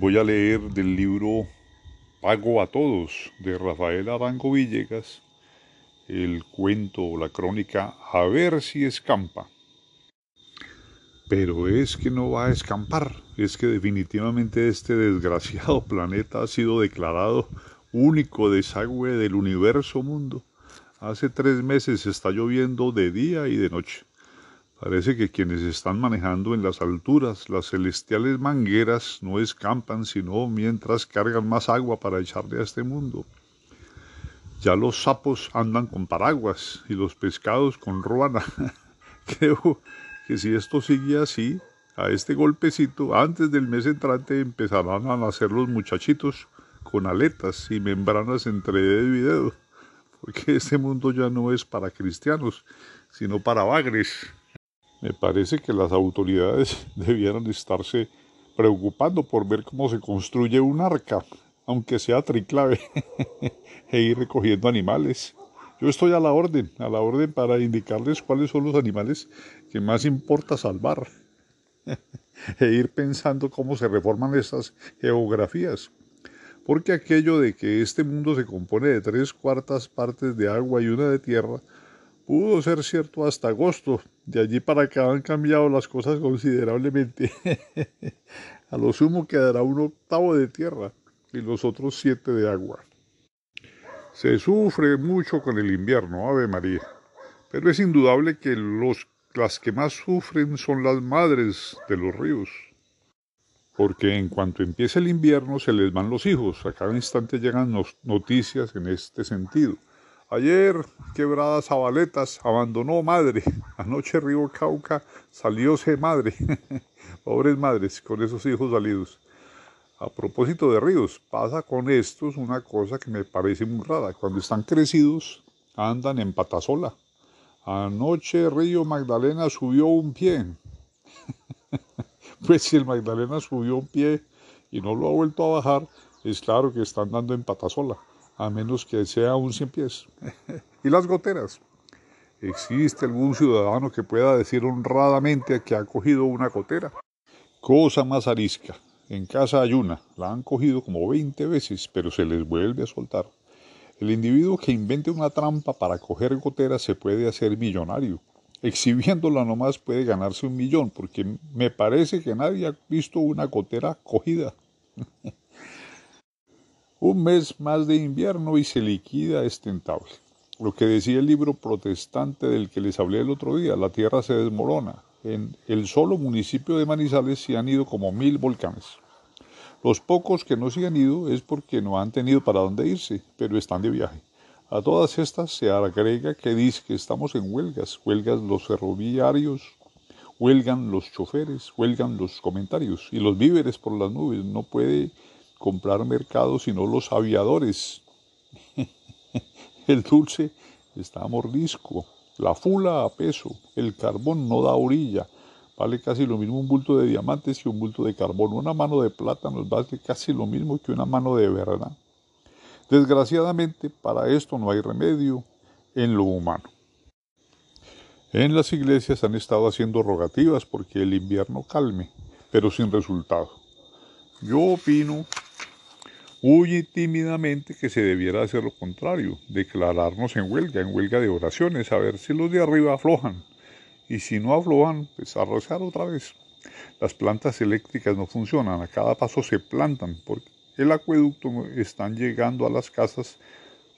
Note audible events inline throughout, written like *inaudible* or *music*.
Voy a leer del libro Pago a Todos de Rafael Arango Villegas, el cuento o la crónica A ver si escampa. Pero es que no va a escampar, es que definitivamente este desgraciado *laughs* planeta ha sido declarado único desagüe del universo mundo. Hace tres meses está lloviendo de día y de noche. Parece que quienes están manejando en las alturas las celestiales mangueras no escampan sino mientras cargan más agua para echarle a este mundo. Ya los sapos andan con paraguas y los pescados con ruana. *laughs* Creo que si esto sigue así, a este golpecito, antes del mes entrante empezarán a nacer los muchachitos con aletas y membranas entre dedo y dedo, porque este mundo ya no es para cristianos, sino para bagres. Me parece que las autoridades *laughs* debieran estarse preocupando por ver cómo se construye un arca, aunque sea triclave, *laughs* e ir recogiendo animales. Yo estoy a la orden, a la orden para indicarles cuáles son los animales que más importa salvar, *laughs* e ir pensando cómo se reforman estas geografías. Porque aquello de que este mundo se compone de tres cuartas partes de agua y una de tierra, pudo ser cierto hasta agosto. De allí para acá han cambiado las cosas considerablemente. *laughs* A lo sumo quedará un octavo de tierra y los otros siete de agua. Se sufre mucho con el invierno, Ave María, pero es indudable que los, las que más sufren son las madres de los ríos. Porque en cuanto empieza el invierno se les van los hijos, a cada instante llegan noticias en este sentido. Ayer, quebrada Zabaletas, abandonó madre. Anoche Río Cauca salióse madre. *laughs* Pobres madres con esos hijos salidos. A propósito de ríos, pasa con estos una cosa que me parece muy rara. Cuando están crecidos, andan en patasola. Anoche Río Magdalena subió un pie. *laughs* pues si el Magdalena subió un pie y no lo ha vuelto a bajar, es claro que está andando en patasola a menos que sea un cien pies. *laughs* y las goteras. ¿Existe algún ciudadano que pueda decir honradamente que ha cogido una gotera? Cosa más arisca. En casa hay una, la han cogido como 20 veces, pero se les vuelve a soltar. El individuo que invente una trampa para coger goteras se puede hacer millonario. Exhibiéndola nomás puede ganarse un millón, porque me parece que nadie ha visto una gotera cogida. *laughs* Un mes más de invierno y se liquida este entable. Lo que decía el libro protestante del que les hablé el otro día, la tierra se desmorona. En el solo municipio de Manizales se han ido como mil volcanes. Los pocos que no se han ido es porque no han tenido para dónde irse, pero están de viaje. A todas estas se agrega que dice que estamos en huelgas, huelgas los ferroviarios, huelgan los choferes, huelgan los comentarios y los víveres por las nubes. No puede comprar mercado sino los aviadores. *laughs* el dulce está mordisco, la fula a peso, el carbón no da orilla. Vale casi lo mismo un bulto de diamantes que un bulto de carbón. Una mano de plata nos vale casi lo mismo que una mano de verdad. Desgraciadamente, para esto no hay remedio en lo humano. En las iglesias han estado haciendo rogativas porque el invierno calme, pero sin resultado. Yo opino Huye tímidamente que se debiera hacer lo contrario, declararnos en huelga, en huelga de oraciones, a ver si los de arriba aflojan. Y si no aflojan, pues a otra vez. Las plantas eléctricas no funcionan, a cada paso se plantan, porque el acueducto están llegando a las casas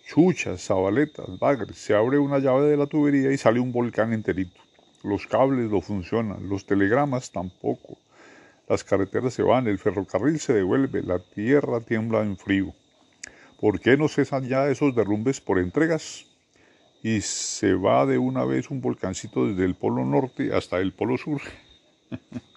chuchas, zabaletas, bagres. Se abre una llave de la tubería y sale un volcán enterito. Los cables no funcionan, los telegramas tampoco. Las carreteras se van, el ferrocarril se devuelve, la tierra tiembla en frío. ¿Por qué no cesan ya esos derrumbes por entregas? Y se va de una vez un volcancito desde el polo norte hasta el polo sur. *laughs*